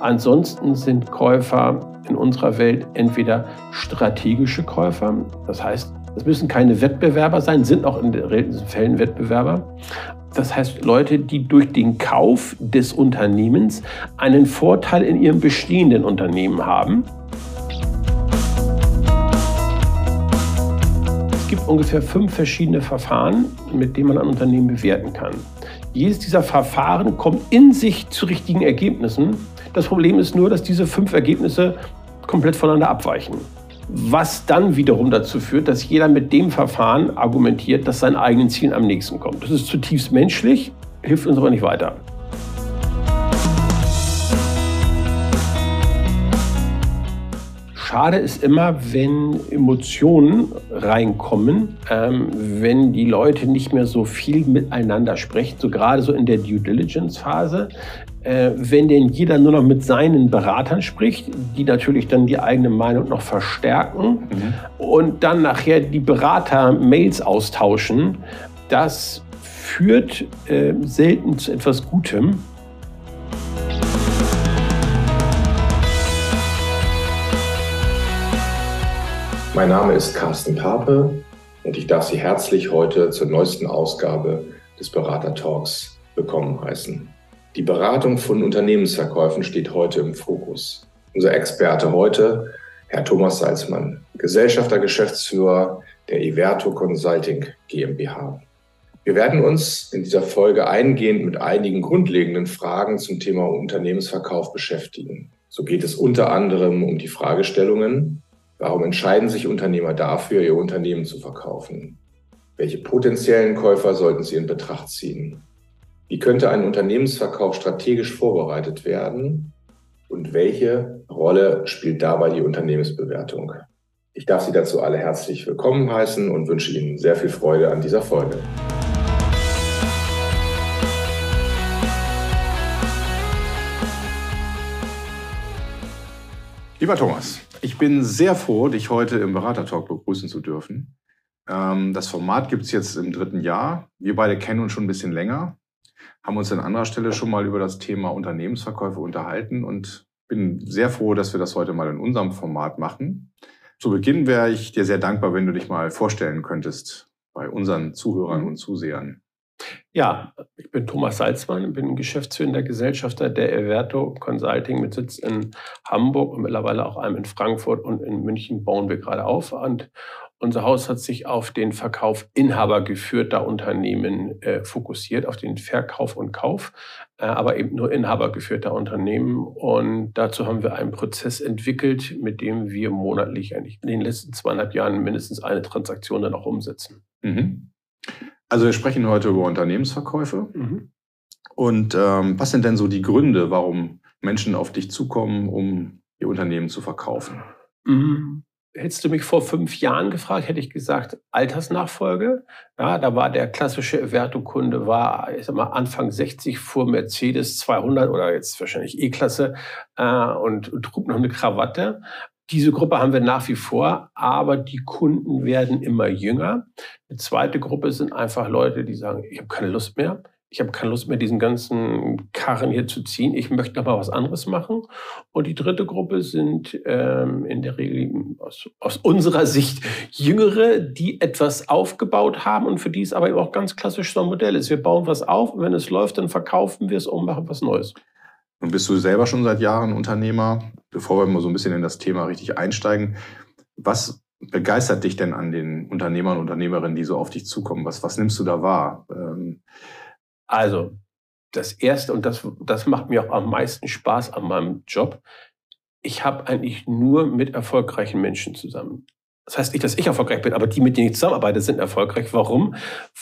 Ansonsten sind Käufer in unserer Welt entweder strategische Käufer, das heißt, es müssen keine Wettbewerber sein, sind auch in den Fällen Wettbewerber. Das heißt, Leute, die durch den Kauf des Unternehmens einen Vorteil in ihrem bestehenden Unternehmen haben. Es gibt ungefähr fünf verschiedene Verfahren, mit denen man ein Unternehmen bewerten kann. Jedes dieser Verfahren kommt in sich zu richtigen Ergebnissen. Das Problem ist nur, dass diese fünf Ergebnisse komplett voneinander abweichen. Was dann wiederum dazu führt, dass jeder mit dem Verfahren argumentiert, dass sein eigenen Zielen am nächsten kommt. Das ist zutiefst menschlich, hilft uns aber nicht weiter. Schade ist immer, wenn Emotionen reinkommen, ähm, wenn die Leute nicht mehr so viel miteinander sprechen, so gerade so in der Due Diligence Phase. Äh, wenn denn jeder nur noch mit seinen Beratern spricht, die natürlich dann die eigene Meinung noch verstärken mhm. und dann nachher die Berater Mails austauschen, das führt äh, selten zu etwas Gutem. Mein Name ist Carsten Pape und ich darf Sie herzlich heute zur neuesten Ausgabe des Berater Talks willkommen heißen. Die Beratung von Unternehmensverkäufen steht heute im Fokus. Unser Experte heute, Herr Thomas Salzmann, Gesellschafter, Geschäftsführer der Everto Consulting GmbH. Wir werden uns in dieser Folge eingehend mit einigen grundlegenden Fragen zum Thema Unternehmensverkauf beschäftigen. So geht es unter anderem um die Fragestellungen, warum entscheiden sich Unternehmer dafür, ihr Unternehmen zu verkaufen? Welche potenziellen Käufer sollten sie in Betracht ziehen? Wie könnte ein Unternehmensverkauf strategisch vorbereitet werden? Und welche Rolle spielt dabei die Unternehmensbewertung? Ich darf Sie dazu alle herzlich willkommen heißen und wünsche Ihnen sehr viel Freude an dieser Folge. Lieber Thomas, ich bin sehr froh, dich heute im Beratertalk begrüßen zu dürfen. Ähm, das Format gibt es jetzt im dritten Jahr. Wir beide kennen uns schon ein bisschen länger haben uns an anderer Stelle schon mal über das Thema Unternehmensverkäufe unterhalten und bin sehr froh, dass wir das heute mal in unserem Format machen. Zu Beginn wäre ich dir sehr dankbar, wenn du dich mal vorstellen könntest bei unseren Zuhörern und Zusehern. Ja, ich bin Thomas Salzmann, bin geschäftsführender Gesellschafter der Everto Consulting mit Sitz in Hamburg und mittlerweile auch einem in Frankfurt und in München bauen wir gerade auf. Und unser Haus hat sich auf den Verkauf inhabergeführter Unternehmen äh, fokussiert, auf den Verkauf und Kauf, äh, aber eben nur inhabergeführter Unternehmen. Und dazu haben wir einen Prozess entwickelt, mit dem wir monatlich eigentlich in den letzten zweieinhalb Jahren mindestens eine Transaktion dann auch umsetzen. Mhm. Also wir sprechen heute über Unternehmensverkäufe. Mhm. Und ähm, was sind denn so die Gründe, warum Menschen auf dich zukommen, um ihr Unternehmen zu verkaufen? Mhm. Hättest du mich vor fünf Jahren gefragt, hätte ich gesagt, Altersnachfolge. Ja, da war der klassische Everto-Kunde, war ich sag mal, Anfang 60, fuhr Mercedes 200 oder jetzt wahrscheinlich E-Klasse äh, und, und trug noch eine Krawatte. Diese Gruppe haben wir nach wie vor, aber die Kunden werden immer jünger. Eine zweite Gruppe sind einfach Leute, die sagen, ich habe keine Lust mehr ich habe keine Lust mehr, diesen ganzen Karren hier zu ziehen. Ich möchte aber was anderes machen. Und die dritte Gruppe sind ähm, in der Regel aus, aus, unserer Sicht Jüngere, die etwas aufgebaut haben und für die es aber auch ganz klassisch so ein Modell ist. Wir bauen was auf und wenn es läuft, dann verkaufen wir es und machen was Neues. Und bist du selber schon seit Jahren Unternehmer? Bevor wir mal so ein bisschen in das Thema richtig einsteigen, was begeistert dich denn an den Unternehmern und Unternehmerinnen, die so auf dich zukommen? Was, was nimmst du da wahr? Ähm, also, das Erste, und das, das macht mir auch am meisten Spaß an meinem Job, ich habe eigentlich nur mit erfolgreichen Menschen zusammen. Das heißt nicht, dass ich erfolgreich bin, aber die, mit denen ich zusammenarbeite, sind erfolgreich. Warum?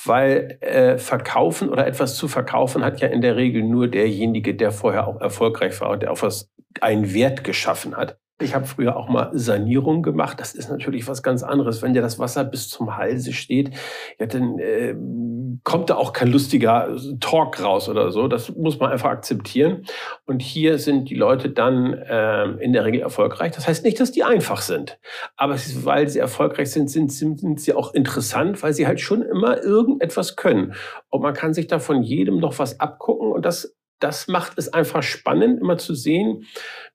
Weil äh, verkaufen oder etwas zu verkaufen hat ja in der Regel nur derjenige, der vorher auch erfolgreich war und der auf was einen Wert geschaffen hat. Ich habe früher auch mal Sanierung gemacht. Das ist natürlich was ganz anderes. Wenn dir das Wasser bis zum Halse steht, ja, dann äh, kommt da auch kein lustiger Talk raus oder so. Das muss man einfach akzeptieren. Und hier sind die Leute dann äh, in der Regel erfolgreich. Das heißt nicht, dass die einfach sind. Aber ist, weil sie erfolgreich sind, sind, sind, sind sie auch interessant, weil sie halt schon immer irgendetwas können. Und man kann sich da von jedem noch was abgucken. Und das das macht es einfach spannend, immer zu sehen,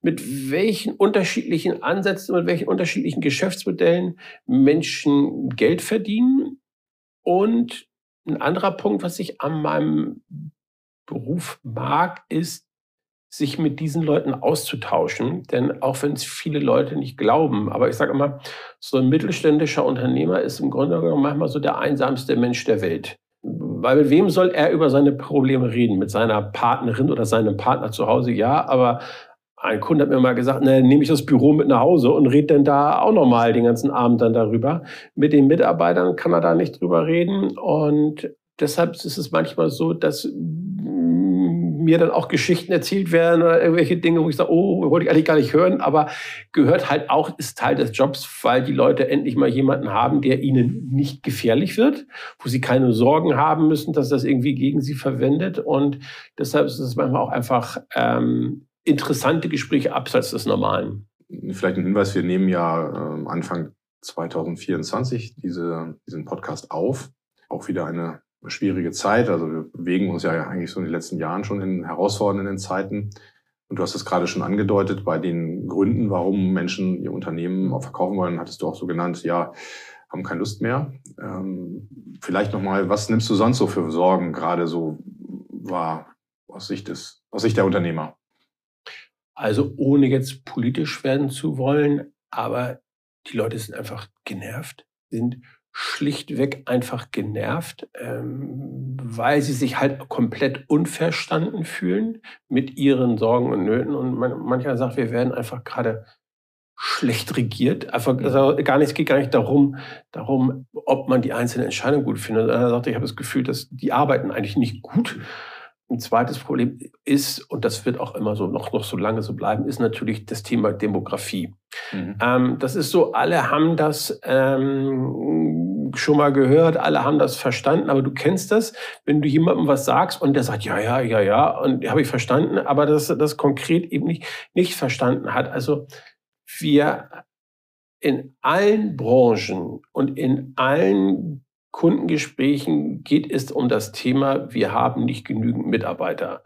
mit welchen unterschiedlichen Ansätzen, mit welchen unterschiedlichen Geschäftsmodellen Menschen Geld verdienen. Und ein anderer Punkt, was ich an meinem Beruf mag, ist, sich mit diesen Leuten auszutauschen. Denn auch wenn es viele Leute nicht glauben, aber ich sage immer, so ein mittelständischer Unternehmer ist im Grunde genommen manchmal so der einsamste Mensch der Welt. Weil mit wem soll er über seine Probleme reden? Mit seiner Partnerin oder seinem Partner zu Hause? Ja, aber ein Kunde hat mir mal gesagt, na, nehme ich das Büro mit nach Hause und rede dann da auch nochmal den ganzen Abend dann darüber. Mit den Mitarbeitern kann er da nicht drüber reden und deshalb ist es manchmal so, dass mir dann auch Geschichten erzählt werden oder irgendwelche Dinge, wo ich sage, oh, wollte ich eigentlich gar nicht hören, aber gehört halt auch, ist Teil des Jobs, weil die Leute endlich mal jemanden haben, der ihnen nicht gefährlich wird, wo sie keine Sorgen haben müssen, dass das irgendwie gegen sie verwendet. Und deshalb ist es manchmal auch einfach ähm, interessante Gespräche abseits des Normalen. Vielleicht ein Hinweis, wir nehmen ja äh, Anfang 2024 diese, diesen Podcast auf. Auch wieder eine schwierige Zeit. Also wir bewegen uns ja eigentlich so in den letzten Jahren schon in herausfordernden Zeiten. Und du hast es gerade schon angedeutet, bei den Gründen, warum Menschen ihr Unternehmen auch verkaufen wollen, hattest du auch so genannt, ja, haben keine Lust mehr. Ähm, vielleicht nochmal, was nimmst du sonst so für Sorgen gerade so wahr aus Sicht, des, aus Sicht der Unternehmer? Also ohne jetzt politisch werden zu wollen, aber die Leute sind einfach genervt, sind schlichtweg einfach genervt, ähm, weil sie sich halt komplett unverstanden fühlen mit ihren Sorgen und Nöten. Und man, mancher sagt, wir werden einfach gerade schlecht regiert. Einfach, also gar nicht, es geht gar nicht darum, darum, ob man die einzelne Entscheidung gut findet. Er sagt, ich habe das Gefühl, dass die arbeiten eigentlich nicht gut. Ein zweites Problem ist, und das wird auch immer so noch, noch so lange so bleiben, ist natürlich das Thema Demografie. Mhm. Ähm, das ist so, alle haben das ähm, schon mal gehört, alle haben das verstanden, aber du kennst das, wenn du jemandem was sagst und der sagt, ja, ja, ja, ja, und habe ich verstanden, aber das, das konkret eben nicht, nicht verstanden hat. Also wir in allen Branchen und in allen Kundengesprächen geht es um das Thema, wir haben nicht genügend Mitarbeiter.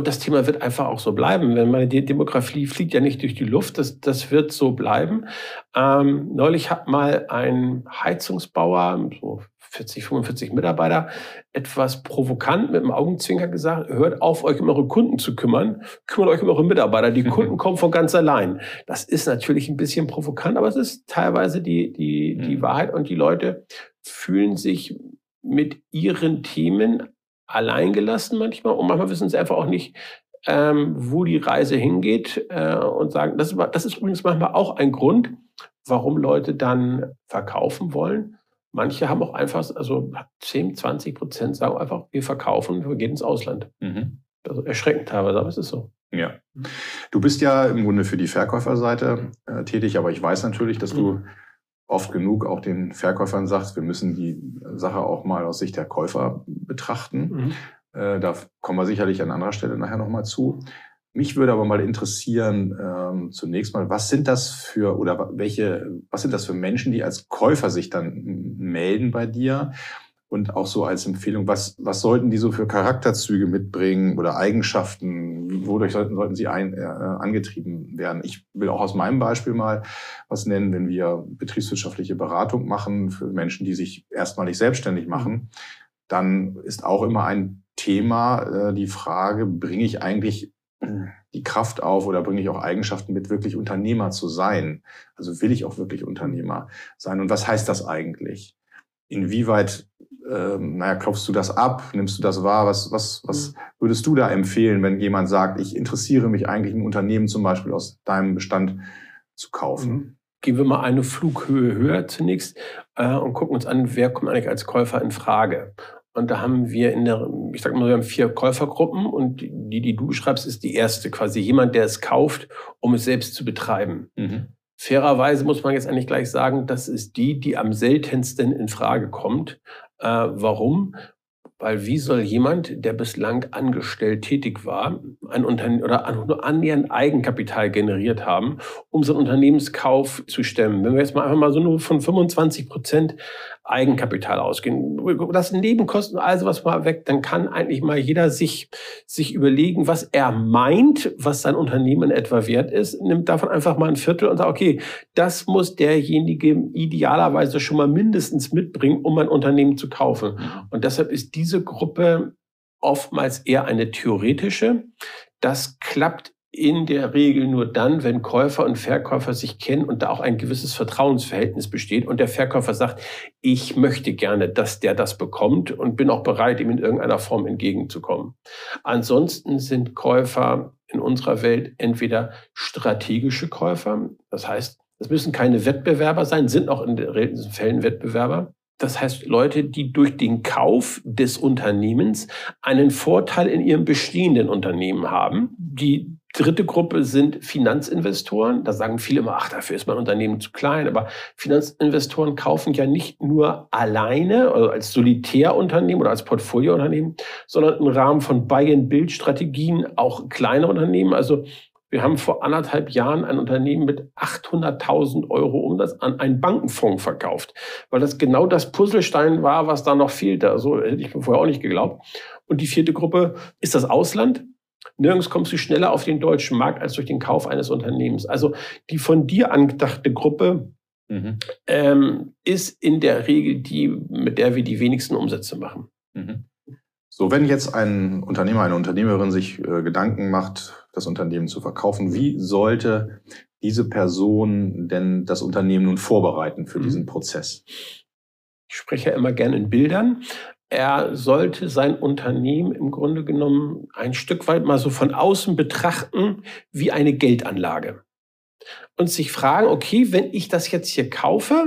Und das Thema wird einfach auch so bleiben. Wenn meine Demografie fliegt ja nicht durch die Luft, das, das wird so bleiben. Ähm, neulich hat mal ein Heizungsbauer, so 40, 45 Mitarbeiter, etwas provokant mit dem Augenzwinker gesagt, hört auf, euch um eure Kunden zu kümmern, kümmert euch um eure Mitarbeiter. Die Kunden kommen von ganz allein. Das ist natürlich ein bisschen provokant, aber es ist teilweise die, die, die mhm. Wahrheit und die Leute fühlen sich mit ihren Themen alleingelassen manchmal und manchmal wissen sie einfach auch nicht, ähm, wo die Reise hingeht äh, und sagen, das ist, das ist übrigens manchmal auch ein Grund, warum Leute dann verkaufen wollen. Manche haben auch einfach, also 10, 20 Prozent sagen einfach, wir verkaufen, wir gehen ins Ausland. Mhm. Also erschreckend teilweise, aber es ist so. Ja. Du bist ja im Grunde für die Verkäuferseite äh, tätig, aber ich weiß natürlich, dass du mhm oft genug auch den Verkäufern sagt, wir müssen die Sache auch mal aus Sicht der Käufer betrachten. Mhm. Äh, da kommen wir sicherlich an anderer Stelle nachher nochmal zu. Mich würde aber mal interessieren, ähm, zunächst mal, was sind das für oder welche, was sind das für Menschen, die als Käufer sich dann melden bei dir? Und auch so als Empfehlung, was, was sollten die so für Charakterzüge mitbringen oder Eigenschaften? Wodurch sollten, sollten sie ein, äh, angetrieben werden? Ich will auch aus meinem Beispiel mal was nennen, wenn wir betriebswirtschaftliche Beratung machen für Menschen, die sich erstmalig selbstständig mhm. machen, dann ist auch immer ein Thema äh, die Frage, bringe ich eigentlich die Kraft auf oder bringe ich auch Eigenschaften mit, wirklich Unternehmer zu sein? Also will ich auch wirklich Unternehmer sein? Und was heißt das eigentlich? Inwieweit ähm, naja, klopfst du das ab? Nimmst du das wahr? Was, was, was mhm. würdest du da empfehlen, wenn jemand sagt, ich interessiere mich eigentlich, ein Unternehmen zum Beispiel aus deinem Bestand zu kaufen? Mhm. Gehen wir mal eine Flughöhe höher zunächst äh, und gucken uns an, wer kommt eigentlich als Käufer in Frage. Und da haben wir in der, ich sag mal, wir haben vier Käufergruppen und die, die du beschreibst, ist die erste, quasi jemand, der es kauft, um es selbst zu betreiben. Mhm. Fairerweise muss man jetzt eigentlich gleich sagen, das ist die, die am seltensten in Frage kommt. Äh, warum? Weil wie soll jemand, der bislang angestellt tätig war, ein Unternehmen oder nur annähernd Eigenkapital generiert haben, um so einen Unternehmenskauf zu stemmen? Wenn wir jetzt mal einfach mal so nur von 25 Prozent Eigenkapital ausgehen, das Nebenkosten, also was mal weg, dann kann eigentlich mal jeder sich, sich überlegen, was er meint, was sein Unternehmen etwa wert ist, nimmt davon einfach mal ein Viertel und sagt, okay, das muss derjenige idealerweise schon mal mindestens mitbringen, um ein Unternehmen zu kaufen. Mhm. Und deshalb ist diese Gruppe oftmals eher eine theoretische. Das klappt in der Regel nur dann, wenn Käufer und Verkäufer sich kennen und da auch ein gewisses Vertrauensverhältnis besteht und der Verkäufer sagt, ich möchte gerne, dass der das bekommt und bin auch bereit, ihm in irgendeiner Form entgegenzukommen. Ansonsten sind Käufer in unserer Welt entweder strategische Käufer, das heißt, es müssen keine Wettbewerber sein, sind auch in den Fällen Wettbewerber. Das heißt, Leute, die durch den Kauf des Unternehmens einen Vorteil in ihrem bestehenden Unternehmen haben, die dritte Gruppe sind Finanzinvestoren. Da sagen viele immer, ach, dafür ist mein Unternehmen zu klein. Aber Finanzinvestoren kaufen ja nicht nur alleine, also als Solitärunternehmen oder als Portfoliounternehmen, sondern im Rahmen von Buy-and-Build-Strategien auch kleine Unternehmen. Also wir haben vor anderthalb Jahren ein Unternehmen mit 800.000 Euro Umsatz an einen Bankenfonds verkauft, weil das genau das Puzzlestein war, was da noch fehlte. Also hätte ich mir vorher auch nicht geglaubt. Und die vierte Gruppe ist das Ausland. Nirgends kommst du schneller auf den deutschen Markt als durch den Kauf eines Unternehmens. Also die von dir angedachte Gruppe mhm. ähm, ist in der Regel die, mit der wir die wenigsten Umsätze machen. Mhm. So, wenn jetzt ein Unternehmer, eine Unternehmerin sich äh, Gedanken macht, das Unternehmen zu verkaufen, wie sollte diese Person denn das Unternehmen nun vorbereiten für mhm. diesen Prozess? Ich spreche ja immer gerne in Bildern er sollte sein Unternehmen im Grunde genommen ein Stück weit mal so von außen betrachten wie eine Geldanlage. Und sich fragen, okay, wenn ich das jetzt hier kaufe,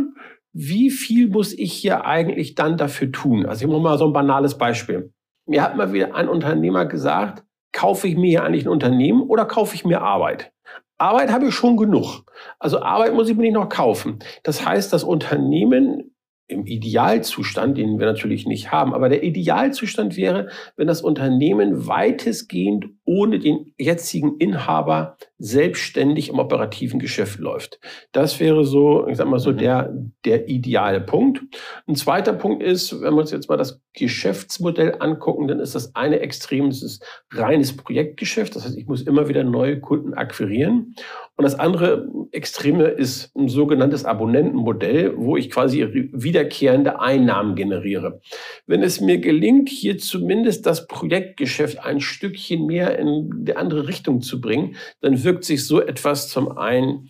wie viel muss ich hier eigentlich dann dafür tun? Also ich mache mal so ein banales Beispiel. Mir hat mal wieder ein Unternehmer gesagt, kaufe ich mir hier eigentlich ein Unternehmen oder kaufe ich mir Arbeit? Arbeit habe ich schon genug. Also Arbeit muss ich mir nicht noch kaufen. Das heißt, das Unternehmen im Idealzustand, den wir natürlich nicht haben, aber der Idealzustand wäre, wenn das Unternehmen weitestgehend ohne den jetzigen Inhaber selbstständig im operativen Geschäft läuft. Das wäre so, ich sag mal so, mhm. der, der ideale Punkt. Ein zweiter Punkt ist, wenn wir uns jetzt mal das Geschäftsmodell angucken, dann ist das eine Extrem, das ist reines Projektgeschäft. Das heißt, ich muss immer wieder neue Kunden akquirieren. Und das andere Extreme ist ein sogenanntes Abonnentenmodell, wo ich quasi wiederkehrende Einnahmen generiere. Wenn es mir gelingt, hier zumindest das Projektgeschäft ein Stückchen mehr in die andere Richtung zu bringen, dann wirkt sich so etwas zum einen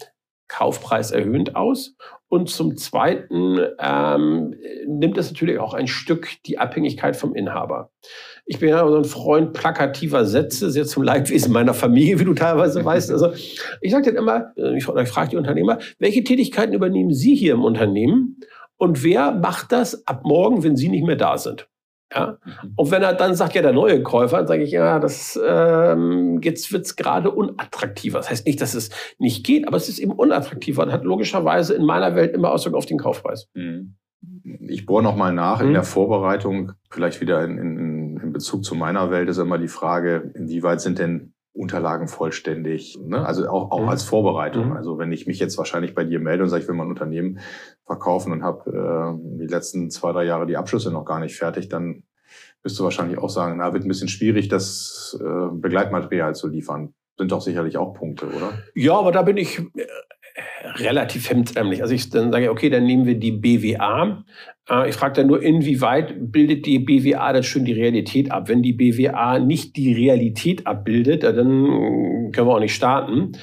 Kaufpreis erhöhend aus und zum Zweiten ähm, nimmt es natürlich auch ein Stück die Abhängigkeit vom Inhaber. Ich bin ja so ein Freund plakativer Sätze, sehr zum Leidwesen meiner Familie, wie du teilweise weißt. Also ich sage dann immer, ich, ich frage die Unternehmer, welche Tätigkeiten übernehmen Sie hier im Unternehmen und wer macht das ab morgen, wenn Sie nicht mehr da sind? Ja? Mhm. Und wenn er dann sagt, ja, der neue Käufer, dann sage ich, ja, das, ähm, jetzt wird's gerade unattraktiver. Das heißt nicht, dass es nicht geht, aber es ist eben unattraktiver und hat logischerweise in meiner Welt immer Auswirkungen auf den Kaufpreis. Mhm. Ich bohre nochmal nach mhm. in der Vorbereitung, vielleicht wieder in, in, in Bezug zu meiner Welt, ist immer die Frage, inwieweit sind denn Unterlagen vollständig, ne? also auch, auch mhm. als Vorbereitung. Mhm. Also wenn ich mich jetzt wahrscheinlich bei dir melde und sage, ich will mein Unternehmen verkaufen und habe äh, die letzten zwei, drei Jahre die Abschlüsse noch gar nicht fertig, dann wirst du wahrscheinlich auch sagen, na, wird ein bisschen schwierig, das äh, Begleitmaterial zu liefern. Sind doch sicherlich auch Punkte, oder? Ja, aber da bin ich relativ hemdsärmlich. Also ich dann sage, okay, dann nehmen wir die BWA. Äh, ich frage dann nur, inwieweit bildet die BWA das schon die Realität ab? Wenn die BWA nicht die Realität abbildet, dann können wir auch nicht starten.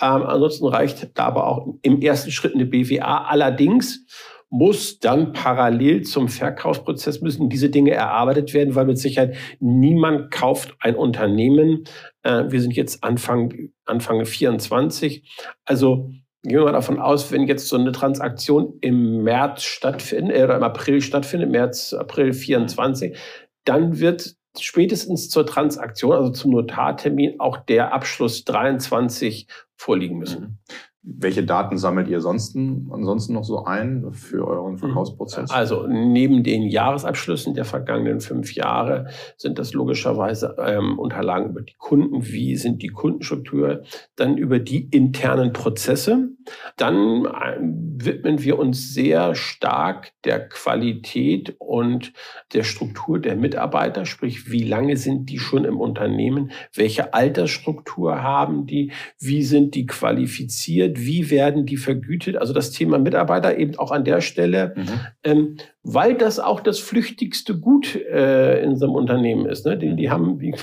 Ähm, ansonsten reicht da aber auch im ersten Schritt eine BWA. Allerdings muss dann parallel zum Verkaufsprozess müssen diese Dinge erarbeitet werden, weil mit Sicherheit niemand kauft ein Unternehmen. Äh, wir sind jetzt Anfang, Anfang 24. Also gehen wir mal davon aus, wenn jetzt so eine Transaktion im März stattfindet, äh, oder im April stattfindet, März, April 24, dann wird spätestens zur Transaktion, also zum Notartermin, auch der Abschluss 23 vorliegen müssen. Welche Daten sammelt ihr sonst, ansonsten noch so ein für euren mhm. Verkaufsprozess? Also neben den Jahresabschlüssen der vergangenen fünf Jahre sind das logischerweise ähm, Unterlagen über die Kunden, wie sind die Kundenstruktur, dann über die internen Prozesse. Dann äh, widmen wir uns sehr stark der Qualität und der Struktur der Mitarbeiter, sprich wie lange sind die schon im Unternehmen, welche Altersstruktur haben die, wie sind die qualifiziert, wie werden die vergütet? Also das Thema Mitarbeiter eben auch an der Stelle, mhm. ähm, weil das auch das flüchtigste Gut äh, in so einem Unternehmen ist. Ne? Die, die haben, die,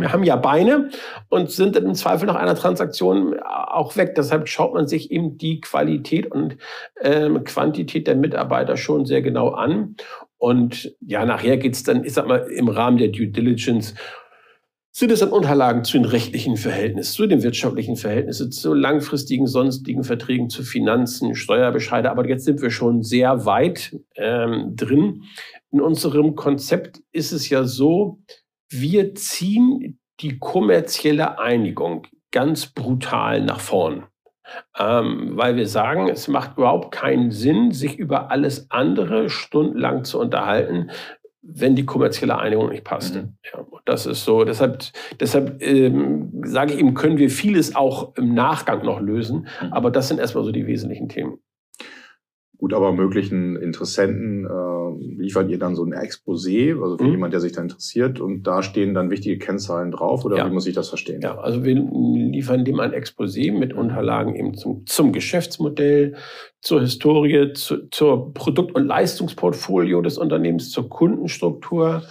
wir haben ja Beine und sind im Zweifel nach einer Transaktion auch weg. Deshalb schaut man sich eben die Qualität und ähm, Quantität der Mitarbeiter schon sehr genau an. Und ja, nachher geht's dann, ich sag mal, im Rahmen der Due Diligence sind es dann Unterlagen zu den rechtlichen Verhältnissen, zu den wirtschaftlichen Verhältnissen, zu langfristigen sonstigen Verträgen, zu Finanzen, Steuerbescheide. Aber jetzt sind wir schon sehr weit ähm, drin. In unserem Konzept ist es ja so, wir ziehen die kommerzielle Einigung ganz brutal nach vorn. Ähm, weil wir sagen, es macht überhaupt keinen Sinn, sich über alles andere stundenlang zu unterhalten, wenn die kommerzielle Einigung nicht passt. Mhm. Ja, das ist so. Deshalb, deshalb ähm, sage ich ihm, können wir vieles auch im Nachgang noch lösen. Mhm. Aber das sind erstmal so die wesentlichen Themen. Gut, aber möglichen Interessenten äh, liefert ihr dann so ein Exposé, also für mhm. jemand, der sich da interessiert, und da stehen dann wichtige Kennzahlen drauf, oder ja. wie muss ich das verstehen? Ja, also wir liefern dem ein Exposé mit Unterlagen eben zum, zum Geschäftsmodell, zur Historie, zu, zur Produkt- und Leistungsportfolio des Unternehmens, zur Kundenstruktur,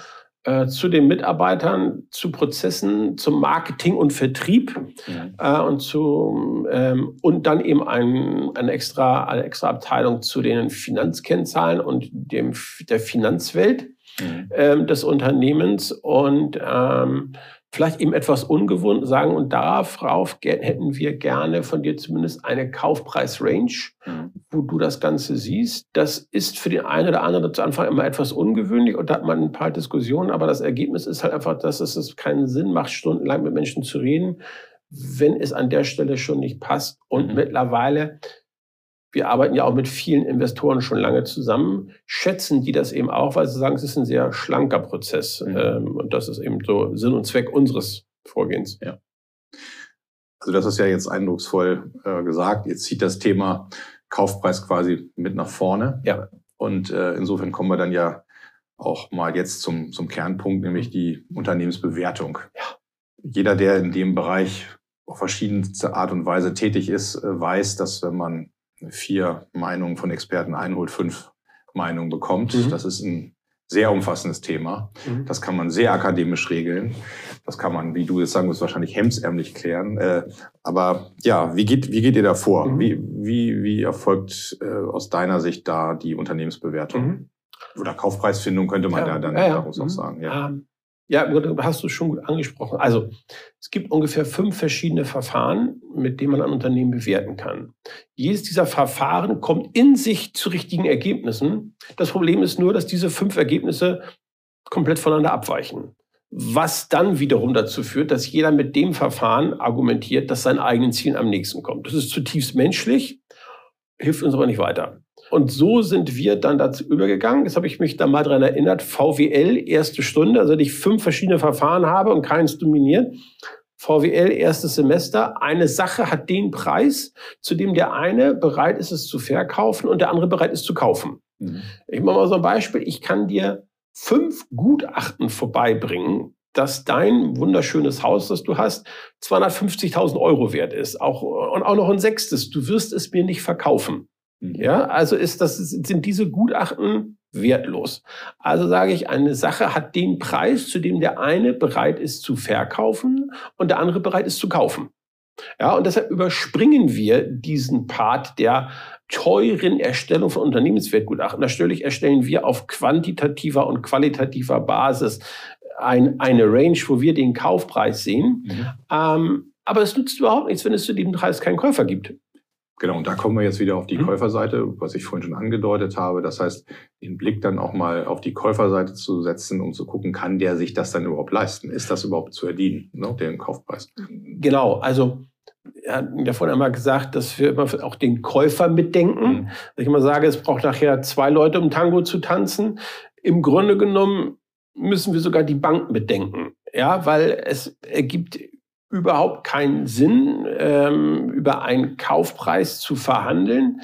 äh, zu den Mitarbeitern, zu Prozessen, zum Marketing und Vertrieb mhm. äh, und, zu, ähm, und dann eben ein, eine, extra, eine extra Abteilung zu den Finanzkennzahlen und dem, der Finanzwelt mhm. ähm, des Unternehmens. Und ähm, vielleicht eben etwas ungewohnt sagen, und darauf hätten wir gerne von dir zumindest eine Kaufpreis-Range, mhm. wo du das Ganze siehst. Das ist für den einen oder anderen zu Anfang immer etwas ungewöhnlich und da hat man ein paar Diskussionen, aber das Ergebnis ist halt einfach, dass es keinen Sinn macht, stundenlang mit Menschen zu reden, wenn es an der Stelle schon nicht passt. Und mhm. mittlerweile wir arbeiten ja auch mit vielen Investoren schon lange zusammen, schätzen die das eben auch, weil sie sagen, es ist ein sehr schlanker Prozess. Mhm. Ähm, und das ist eben so Sinn und Zweck unseres Vorgehens. Ja. Also das ist ja jetzt eindrucksvoll äh, gesagt. Jetzt zieht das Thema Kaufpreis quasi mit nach vorne. Ja. Und äh, insofern kommen wir dann ja auch mal jetzt zum, zum Kernpunkt, nämlich die Unternehmensbewertung. Ja. Jeder, der in dem Bereich auf verschiedenste Art und Weise tätig ist, äh, weiß, dass wenn man vier Meinungen von Experten einholt, fünf Meinungen bekommt. Mhm. Das ist ein sehr umfassendes Thema. Mhm. Das kann man sehr akademisch regeln. Das kann man, wie du jetzt sagen wirst, wahrscheinlich hemsärmlich klären. Äh, aber ja, wie geht, wie geht ihr da vor? Mhm. Wie, wie, wie erfolgt äh, aus deiner Sicht da die Unternehmensbewertung? Mhm. Oder Kaufpreisfindung könnte man ja, ja dann ja, daraus auch mhm. sagen. Ja. Ähm, ja, hast du schon gut angesprochen. Also es gibt ungefähr fünf verschiedene Verfahren, mit denen man ein Unternehmen bewerten kann. Jedes dieser Verfahren kommt in sich zu richtigen Ergebnissen. Das Problem ist nur, dass diese fünf Ergebnisse komplett voneinander abweichen. Was dann wiederum dazu führt, dass jeder mit dem Verfahren argumentiert, dass seinen eigenen Zielen am nächsten kommt. Das ist zutiefst menschlich, hilft uns aber nicht weiter. Und so sind wir dann dazu übergegangen. Jetzt habe ich mich da mal dran erinnert. VWL, erste Stunde, also dass ich fünf verschiedene Verfahren habe und keins dominiert. VWL, erstes Semester. Eine Sache hat den Preis, zu dem der eine bereit ist, es zu verkaufen und der andere bereit ist zu kaufen. Mhm. Ich mache mal so ein Beispiel. Ich kann dir fünf Gutachten vorbeibringen, dass dein wunderschönes Haus, das du hast, 250.000 Euro wert ist. Auch, und auch noch ein sechstes. Du wirst es mir nicht verkaufen. Mhm. Ja, also ist das, sind diese Gutachten wertlos. Also sage ich, eine Sache hat den Preis, zu dem der eine bereit ist zu verkaufen und der andere bereit ist zu kaufen. Ja, und deshalb überspringen wir diesen Part der teuren Erstellung von Unternehmenswertgutachten. Natürlich erstellen wir auf quantitativer und qualitativer Basis ein, eine Range, wo wir den Kaufpreis sehen. Mhm. Ähm, aber es nützt überhaupt nichts, wenn es zu diesem Preis keinen Käufer gibt. Genau, und da kommen wir jetzt wieder auf die Mhm. Käuferseite, was ich vorhin schon angedeutet habe. Das heißt, den Blick dann auch mal auf die Käuferseite zu setzen, um zu gucken, kann der sich das dann überhaupt leisten? Ist das überhaupt zu verdienen, ne, den Kaufpreis? Genau, also er hat ja vorhin einmal gesagt, dass wir immer auch den Käufer mitdenken. Mhm. Ich immer sage, es braucht nachher zwei Leute, um Tango zu tanzen. Im Grunde genommen müssen wir sogar die Bank mitdenken. Ja, weil es ergibt überhaupt keinen Sinn, ähm, über einen Kaufpreis zu verhandeln,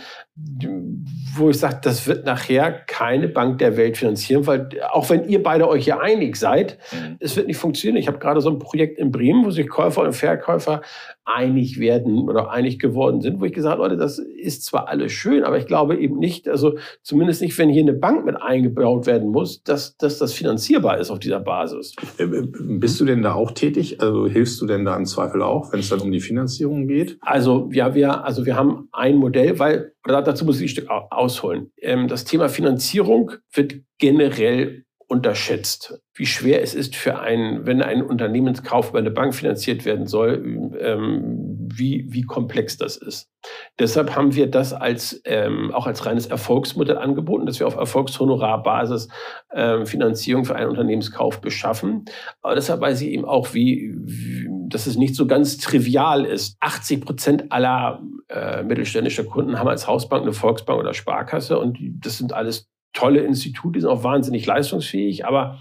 wo ich sage, das wird nachher keine Bank der Welt finanzieren, weil auch wenn ihr beide euch ja einig seid, Mhm. es wird nicht funktionieren. Ich habe gerade so ein Projekt in Bremen, wo sich Käufer und Verkäufer einig werden oder einig geworden sind, wo ich gesagt habe, Leute, das ist zwar alles schön, aber ich glaube eben nicht, also zumindest nicht, wenn hier eine Bank mit eingebaut werden muss, dass, dass das finanzierbar ist auf dieser Basis. Äh, äh, Bist du denn da auch tätig? Also hilfst du denn da im Zweifel auch, wenn es dann um die Finanzierung geht? Also ja, wir, also wir haben ein Modell, weil, oder dazu muss ich ein Stück au- ausholen. Ähm, das Thema Finanzierung wird generell unterschätzt, wie schwer es ist für einen, wenn ein Unternehmenskauf über eine Bank finanziert werden soll, ähm, wie, wie komplex das ist. Deshalb haben wir das als, ähm, auch als reines Erfolgsmodell angeboten, dass wir auf Erfolgshonorarbasis ähm, Finanzierung für einen Unternehmenskauf beschaffen. Aber deshalb weiß ich eben auch, wie, wie dass es nicht so ganz trivial ist. 80 Prozent aller äh, mittelständischer Kunden haben als Hausbank eine Volksbank oder Sparkasse und das sind alles tolle Institute, die sind auch wahnsinnig leistungsfähig, aber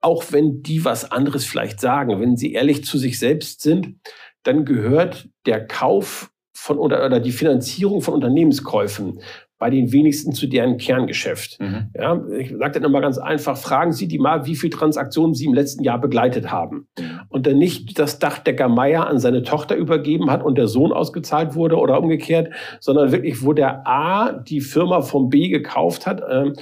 auch wenn die was anderes vielleicht sagen, wenn sie ehrlich zu sich selbst sind, dann gehört der Kauf von oder, oder die Finanzierung von Unternehmenskäufen bei den wenigsten zu deren Kerngeschäft. Ja, ich sage dann immer ganz einfach, fragen Sie die mal, wie viele Transaktionen Sie im letzten Jahr begleitet haben. Und dann nicht das Dachdecker Meier an seine Tochter übergeben hat und der Sohn ausgezahlt wurde oder umgekehrt, sondern wirklich, wo der A die Firma vom B gekauft hat. Ähm,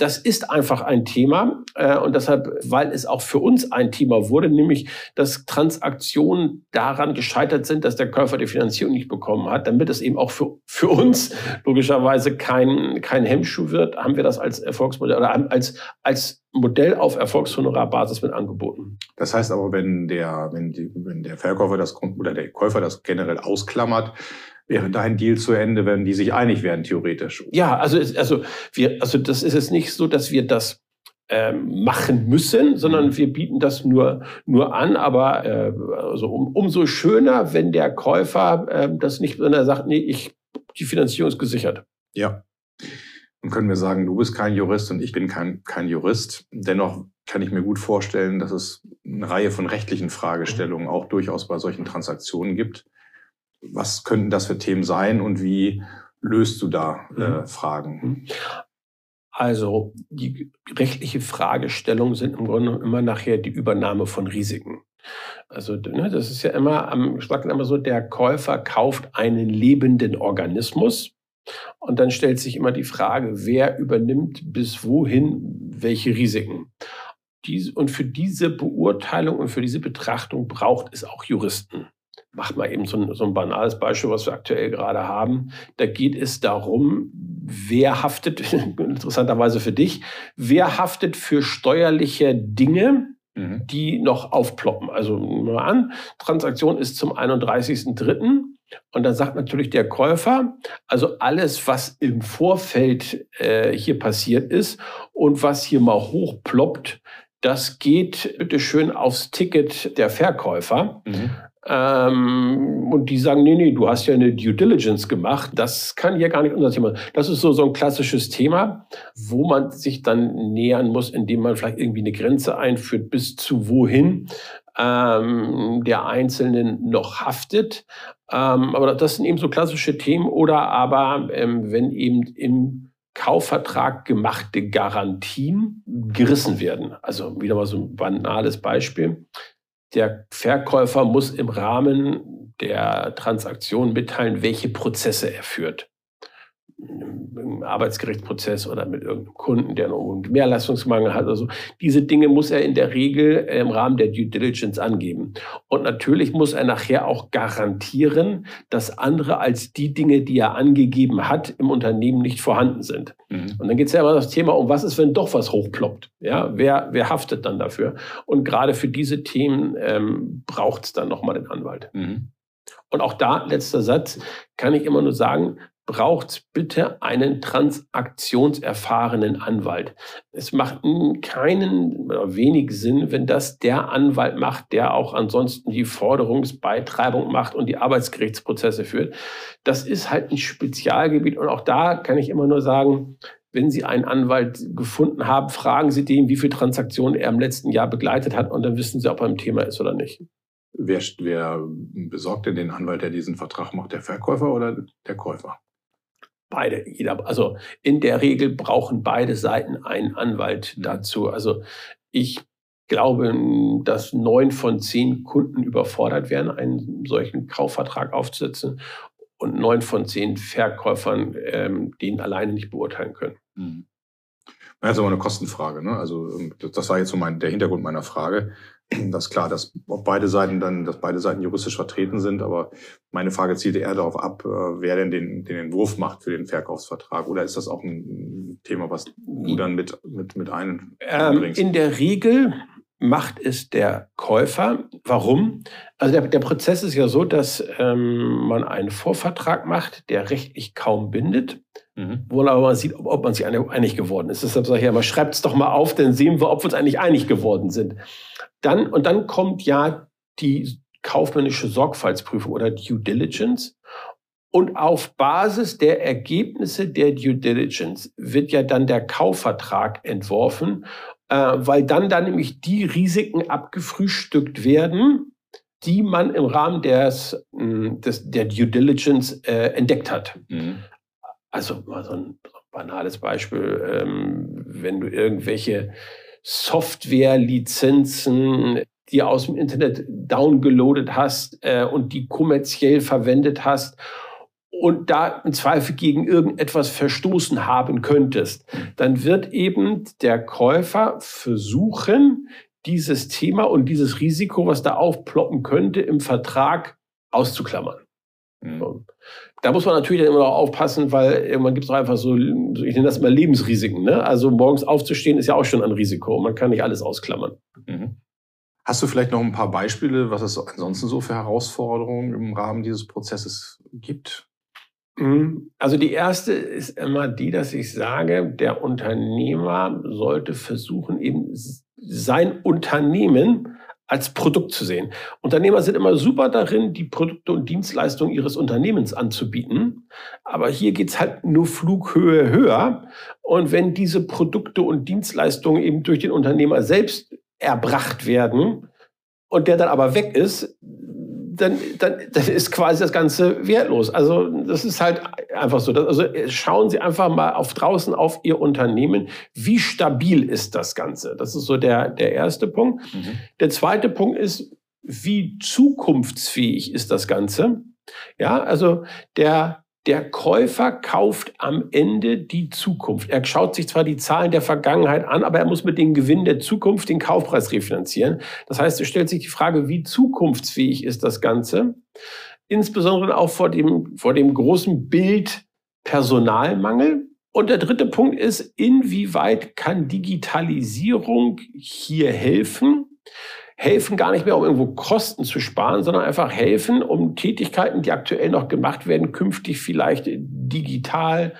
das ist einfach ein Thema äh, und deshalb, weil es auch für uns ein Thema wurde, nämlich dass Transaktionen daran gescheitert sind, dass der Käufer die Finanzierung nicht bekommen hat, damit es eben auch für, für uns logischerweise kein, kein Hemmschuh wird, haben wir das als Erfolgsmodell oder als, als Modell auf Erfolgshonorarbasis mit angeboten. Das heißt aber, wenn der, wenn, die, wenn der Verkäufer das oder der Käufer das generell ausklammert, wäre dein Deal zu Ende, wenn die sich einig wären, theoretisch. Ja, also, es- also, wir, also das ist jetzt nicht so, dass wir das ähm, machen müssen, sondern wir bieten das nur, nur an. Aber äh, also um, umso schöner, wenn der Käufer ähm, das nicht, wenn er sagt, nee, ich, die Finanzierung ist gesichert. Ja. Und können wir sagen, du bist kein Jurist und ich bin kein, kein Jurist. Dennoch kann ich mir gut vorstellen, dass es eine Reihe von rechtlichen Fragestellungen auch durchaus bei solchen Transaktionen gibt. Was könnten das für Themen sein und wie löst du da äh, Fragen? Also die rechtliche Fragestellung sind im Grunde immer nachher die Übernahme von Risiken. Also ne, das ist ja immer, am- sage immer so, der Käufer kauft einen lebenden Organismus und dann stellt sich immer die Frage, wer übernimmt bis wohin welche Risiken. Dies, und für diese Beurteilung und für diese Betrachtung braucht es auch Juristen. Mach mal eben so ein, so ein banales Beispiel, was wir aktuell gerade haben. Da geht es darum, wer haftet, interessanterweise für dich, wer haftet für steuerliche Dinge, Mhm. die noch aufploppen. Also nehmen wir mal an, Transaktion ist zum 31.03. Und dann sagt natürlich der Käufer, also alles, was im Vorfeld äh, hier passiert ist und was hier mal hochploppt, das geht bitteschön aufs Ticket der Verkäufer. Mhm. Ähm, und die sagen, nee, nee, du hast ja eine Due Diligence gemacht. Das kann hier gar nicht unser Thema. Das ist so, so ein klassisches Thema, wo man sich dann nähern muss, indem man vielleicht irgendwie eine Grenze einführt, bis zu wohin ähm, der Einzelnen noch haftet. Ähm, aber das sind eben so klassische Themen. Oder aber, ähm, wenn eben im Kaufvertrag gemachte Garantien gerissen werden. Also wieder mal so ein banales Beispiel. Der Verkäufer muss im Rahmen der Transaktion mitteilen, welche Prozesse er führt. Im Arbeitsgerichtsprozess oder mit irgendeinem Kunden, der einen Mehrleistungsmangel hat. Also diese Dinge muss er in der Regel im Rahmen der Due Diligence angeben. Und natürlich muss er nachher auch garantieren, dass andere als die Dinge, die er angegeben hat, im Unternehmen nicht vorhanden sind. Mhm. Und dann geht es ja immer das Thema um, was ist, wenn doch was hochploppt? Ja, wer, wer haftet dann dafür? Und gerade für diese Themen ähm, braucht es dann nochmal den Anwalt. Mhm. Und auch da, letzter Satz, kann ich immer nur sagen, braucht bitte einen transaktionserfahrenen Anwalt. Es macht keinen wenig Sinn, wenn das der Anwalt macht, der auch ansonsten die Forderungsbeitreibung macht und die Arbeitsgerichtsprozesse führt. Das ist halt ein Spezialgebiet und auch da kann ich immer nur sagen, wenn Sie einen Anwalt gefunden haben, fragen Sie den, wie viele Transaktionen er im letzten Jahr begleitet hat und dann wissen Sie, ob er im Thema ist oder nicht. Wer, wer besorgt denn den Anwalt, der diesen Vertrag macht? Der Verkäufer oder der Käufer? Beide, jeder, also in der Regel brauchen beide Seiten einen Anwalt dazu. Also ich glaube, dass neun von zehn Kunden überfordert werden, einen solchen Kaufvertrag aufzusetzen und neun von zehn Verkäufern ähm, den alleine nicht beurteilen können. Mhm. Das ist aber eine Kostenfrage. Ne? Also das war jetzt so mein, der Hintergrund meiner Frage. Das ist klar, dass ob beide Seiten dann, dass beide Seiten juristisch vertreten sind, aber meine Frage zielte eher darauf ab, äh, wer denn den, den Entwurf macht für den Verkaufsvertrag. Oder ist das auch ein Thema, was du dann mit, mit, mit einbringst? Ähm, in der Regel macht es der Käufer. Warum? Also der, der Prozess ist ja so, dass ähm, man einen Vorvertrag macht, der rechtlich kaum bindet, mhm. wo man aber sieht, ob, ob man sich einig geworden ist. Deshalb sage ich ja schreibt es doch mal auf, dann sehen wir, ob wir uns eigentlich einig geworden sind. Dann, und dann kommt ja die kaufmännische Sorgfaltsprüfung oder Due Diligence. Und auf Basis der Ergebnisse der Due Diligence wird ja dann der Kaufvertrag entworfen, äh, weil dann dann nämlich die Risiken abgefrühstückt werden, die man im Rahmen des, hm, des der Due Diligence äh, entdeckt hat. Mhm. Also mal so ein banales Beispiel, ähm, wenn du irgendwelche Software-Lizenzen, die aus dem Internet downgeloadet hast äh, und die kommerziell verwendet hast und da im Zweifel gegen irgendetwas verstoßen haben könntest, dann wird eben der Käufer versuchen, dieses Thema und dieses Risiko, was da aufploppen könnte, im Vertrag auszuklammern. Mhm. Da muss man natürlich immer noch aufpassen, weil irgendwann gibt es auch einfach so, ich nenne das mal Lebensrisiken. Ne? Also morgens aufzustehen ist ja auch schon ein Risiko. Man kann nicht alles ausklammern. Mhm. Hast du vielleicht noch ein paar Beispiele, was es ansonsten so für Herausforderungen im Rahmen dieses Prozesses gibt? Mhm. Also die erste ist immer die, dass ich sage, der Unternehmer sollte versuchen, eben sein Unternehmen als Produkt zu sehen. Unternehmer sind immer super darin, die Produkte und Dienstleistungen ihres Unternehmens anzubieten. Aber hier geht's halt nur Flughöhe höher. Und wenn diese Produkte und Dienstleistungen eben durch den Unternehmer selbst erbracht werden und der dann aber weg ist, dann, dann, dann ist quasi das Ganze wertlos. Also das ist halt einfach so. Also schauen Sie einfach mal auf draußen auf Ihr Unternehmen. Wie stabil ist das Ganze? Das ist so der, der erste Punkt. Mhm. Der zweite Punkt ist, wie zukunftsfähig ist das Ganze? Ja, also der, der Käufer kauft am Ende die Zukunft. Er schaut sich zwar die Zahlen der Vergangenheit an, aber er muss mit dem Gewinn der Zukunft den Kaufpreis refinanzieren. Das heißt, es stellt sich die Frage, wie zukunftsfähig ist das Ganze? Insbesondere auch vor dem, vor dem großen Bild Personalmangel. Und der dritte Punkt ist, inwieweit kann Digitalisierung hier helfen? Helfen gar nicht mehr, um irgendwo Kosten zu sparen, sondern einfach helfen, um Tätigkeiten, die aktuell noch gemacht werden, künftig vielleicht digital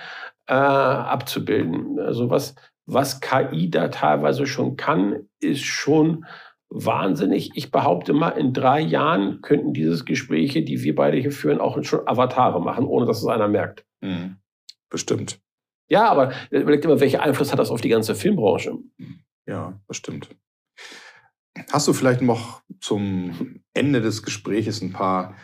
äh, abzubilden. Also was, was KI da teilweise schon kann, ist schon wahnsinnig. Ich behaupte mal, in drei Jahren könnten diese Gespräche, die wir beide hier führen, auch schon Avatare machen, ohne dass es einer merkt. Mhm. Bestimmt. Ja, aber überlegt immer, welchen Einfluss hat das auf die ganze Filmbranche? Ja, bestimmt. Hast du vielleicht noch zum Ende des Gesprächs ein paar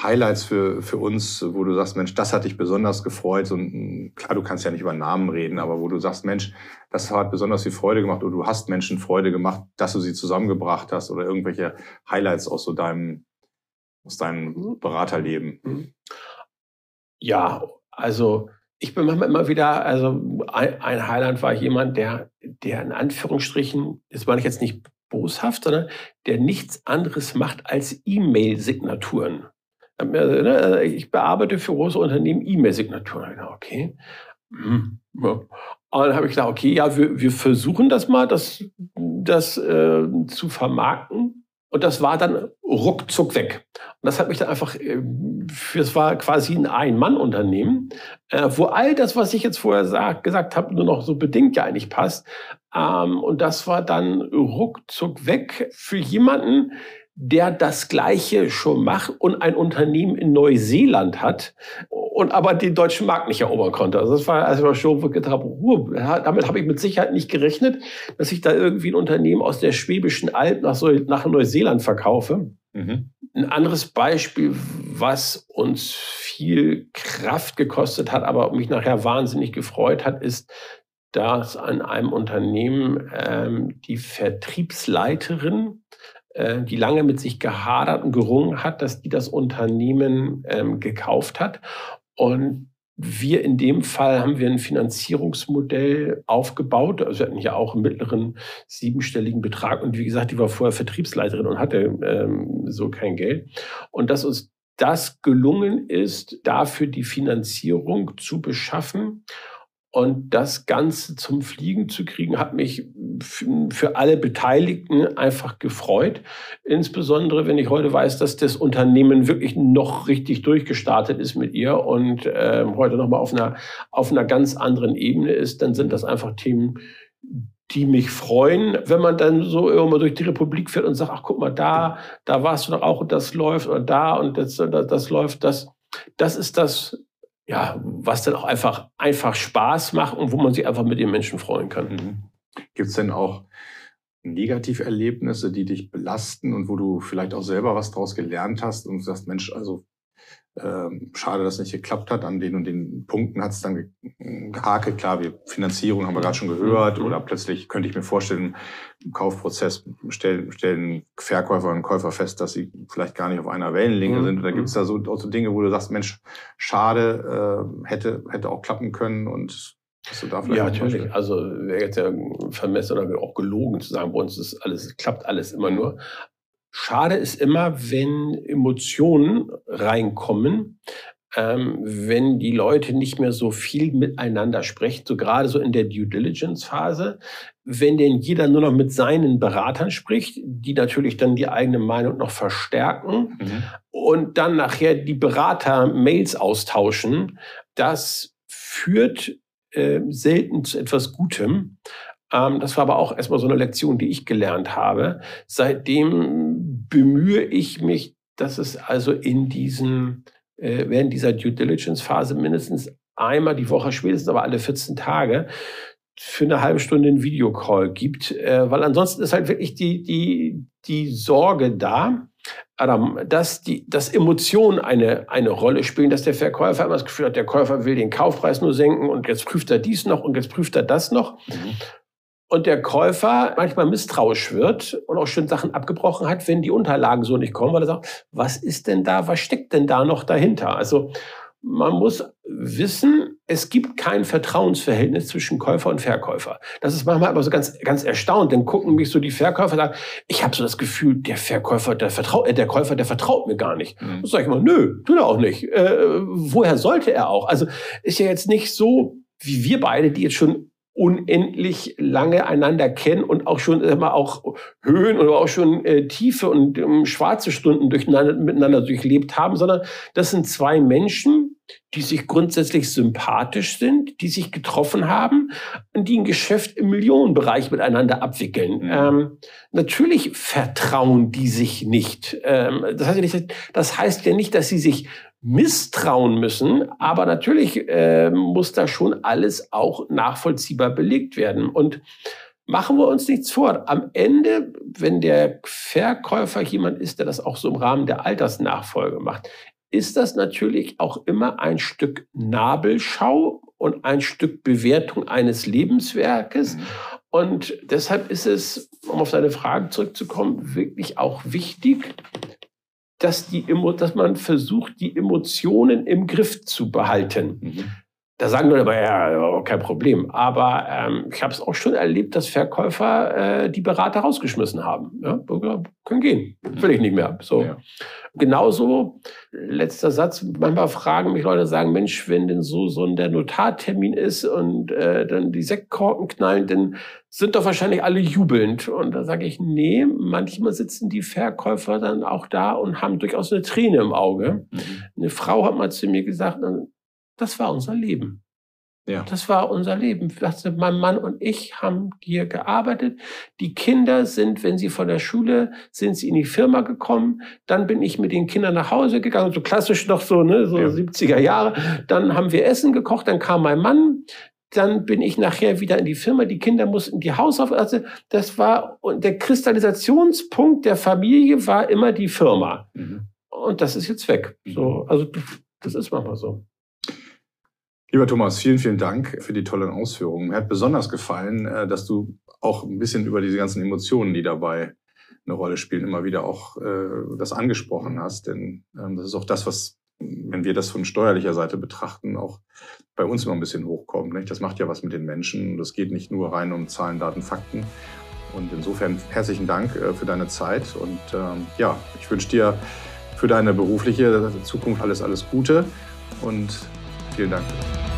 Highlights für, für uns, wo du sagst, Mensch, das hat dich besonders gefreut? Und klar, du kannst ja nicht über Namen reden, aber wo du sagst, Mensch, das hat besonders viel Freude gemacht oder du hast Menschen Freude gemacht, dass du sie zusammengebracht hast oder irgendwelche Highlights aus so deinem, aus deinem Beraterleben? Ja, also ich bin manchmal immer wieder, also ein, ein Highlight war jemand, der, der in Anführungsstrichen, das meine ich jetzt nicht boshaft, sondern der nichts anderes macht als E-Mail-Signaturen. Ne, ich bearbeite für große Unternehmen E-Mail-Signaturen. Okay. Mhm. Und dann habe ich gesagt, okay, ja, wir, wir versuchen das mal, das, das äh, zu vermarkten. Und das war dann ruckzuck weg. Und das hat mich dann einfach, das war quasi ein Ein-Mann-Unternehmen, äh, wo all das, was ich jetzt vorher sag, gesagt habe, nur noch so bedingt ja eigentlich passt. Ähm, und das war dann ruckzuck weg für jemanden, der das Gleiche schon macht und ein Unternehmen in Neuseeland hat und aber den deutschen Markt nicht erobern konnte. Also das war also schon wirklich Ruhe. Damit habe ich mit Sicherheit nicht gerechnet, dass ich da irgendwie ein Unternehmen aus der Schwäbischen Alb nach, so, nach Neuseeland verkaufe. Mhm. Ein anderes Beispiel, was uns viel Kraft gekostet hat, aber mich nachher wahnsinnig gefreut hat, ist, dass an einem Unternehmen ähm, die Vertriebsleiterin äh, die lange mit sich gehadert und gerungen hat, dass die das Unternehmen ähm, gekauft hat. Und wir in dem Fall haben wir ein Finanzierungsmodell aufgebaut. Also wir hatten ja auch einen mittleren siebenstelligen Betrag. Und wie gesagt, die war vorher Vertriebsleiterin und hatte ähm, so kein Geld. Und dass uns das gelungen ist, dafür die Finanzierung zu beschaffen. Und das Ganze zum Fliegen zu kriegen, hat mich für alle Beteiligten einfach gefreut. Insbesondere, wenn ich heute weiß, dass das Unternehmen wirklich noch richtig durchgestartet ist mit ihr und äh, heute nochmal auf einer, auf einer ganz anderen Ebene ist, dann sind das einfach Themen, die mich freuen, wenn man dann so immer durch die Republik fährt und sagt, ach guck mal, da, da warst du doch auch und das läuft oder da und das, das, das läuft, das, das ist das, ja, was dann auch einfach, einfach Spaß macht und wo man sich einfach mit den Menschen freuen kann. Mhm. Gibt es denn auch Negativerlebnisse, die dich belasten und wo du vielleicht auch selber was daraus gelernt hast und sagst, Mensch, also ähm, schade, dass es nicht geklappt hat. An den und den Punkten hat es dann gehakelt. Klar, wir Finanzierung haben wir gerade schon gehört. Mhm. Oder plötzlich könnte ich mir vorstellen, im Kaufprozess stellen, stellen Verkäufer und Käufer fest, dass sie vielleicht gar nicht auf einer Wellenlänge mhm. sind. Oder gibt es da so, auch so Dinge, wo du sagst, Mensch, schade, äh, hätte, hätte auch klappen können und Hast du da vielleicht ja, natürlich. Also wäre jetzt ja vermessen oder auch gelogen zu sagen, bei uns ist alles, klappt alles immer nur. Schade ist immer, wenn Emotionen reinkommen, ähm, wenn die Leute nicht mehr so viel miteinander sprechen, so gerade so in der Due Diligence Phase, wenn denn jeder nur noch mit seinen Beratern spricht, die natürlich dann die eigene Meinung noch verstärken mhm. und dann nachher die Berater Mails austauschen, das führt äh, selten zu etwas Gutem. Ähm, das war aber auch erstmal so eine Lektion, die ich gelernt habe. Seitdem bemühe ich mich, dass es also in diesen, äh, während dieser Due Diligence Phase mindestens einmal die Woche, spätestens aber alle 14 Tage, für eine halbe Stunde einen Videocall gibt, äh, weil ansonsten ist halt wirklich die, die, die Sorge da, Adam, dass, die, dass Emotionen eine, eine Rolle spielen, dass der Verkäufer immer das Gefühl hat, der Käufer will den Kaufpreis nur senken und jetzt prüft er dies noch und jetzt prüft er das noch. Mhm und der Käufer manchmal misstrauisch wird und auch schön Sachen abgebrochen hat, wenn die Unterlagen so nicht kommen, weil er sagt, was ist denn da, was steckt denn da noch dahinter? Also man muss wissen, es gibt kein Vertrauensverhältnis zwischen Käufer und Verkäufer. Das ist manchmal aber so ganz, ganz erstaunt. Dann gucken mich so die Verkäufer und sagen, ich habe so das Gefühl, der Verkäufer, der vertraut, äh, der Käufer, der vertraut mir gar nicht. Mhm. Das sage ich mal, nö, tut er auch nicht. Äh, woher sollte er auch? Also ist ja jetzt nicht so, wie wir beide, die jetzt schon unendlich lange einander kennen und auch schon immer auch Höhen oder auch schon äh, tiefe und ähm, schwarze Stunden durcheinander, miteinander durchlebt haben, sondern das sind zwei Menschen, die sich grundsätzlich sympathisch sind, die sich getroffen haben und die ein Geschäft im Millionenbereich miteinander abwickeln. Mhm. Ähm, natürlich vertrauen die sich nicht. Ähm, das, heißt das heißt ja nicht, dass sie sich misstrauen müssen. Aber natürlich äh, muss da schon alles auch nachvollziehbar belegt werden. Und machen wir uns nichts vor. Am Ende, wenn der Verkäufer jemand ist, der das auch so im Rahmen der Altersnachfolge macht, ist das natürlich auch immer ein Stück Nabelschau und ein Stück Bewertung eines Lebenswerkes. Und deshalb ist es, um auf deine Frage zurückzukommen, wirklich auch wichtig, dass, die, dass man versucht, die Emotionen im Griff zu behalten. Mhm. Da sagen Leute aber, ja, kein Problem. Aber ähm, ich habe es auch schon erlebt, dass Verkäufer äh, die Berater rausgeschmissen haben. Ja, können gehen, will ich nicht mehr. So. Ja. Genauso, letzter Satz, manchmal fragen mich Leute, sagen, Mensch, wenn denn so, so der Notartermin ist und äh, dann die Sektkorken knallen, dann sind doch wahrscheinlich alle jubelnd. Und da sage ich, nee, manchmal sitzen die Verkäufer dann auch da und haben durchaus eine Träne im Auge. Mhm. Eine Frau hat mal zu mir gesagt, das war unser Leben. Ja. Das war unser Leben. Mein Mann und ich haben hier gearbeitet. Die Kinder sind, wenn sie von der Schule sind, sie in die Firma gekommen. Dann bin ich mit den Kindern nach Hause gegangen, so klassisch noch so, ne, so ja. 70er Jahre. Dann haben wir Essen gekocht. Dann kam mein Mann. Dann bin ich nachher wieder in die Firma. Die Kinder mussten die Hausaufgaben. Also das war und der Kristallisationspunkt der Familie war immer die Firma. Mhm. Und das ist jetzt weg. So, mhm. also das ist manchmal so. Lieber Thomas, vielen, vielen Dank für die tollen Ausführungen. Mir hat besonders gefallen, äh, dass du auch ein bisschen über diese ganzen Emotionen, die dabei eine Rolle spielen, immer wieder auch äh, das angesprochen hast. Denn ähm, das ist auch das, was, wenn wir das von steuerlicher Seite betrachten, auch bei uns immer ein bisschen hochkommt. Nicht? Das macht ja was mit den Menschen. Das geht nicht nur rein um Zahlen, Daten, Fakten. Und insofern herzlichen Dank äh, für deine Zeit. Und ähm, ja, ich wünsche dir für deine berufliche Zukunft alles, alles Gute. Und See you, doctor.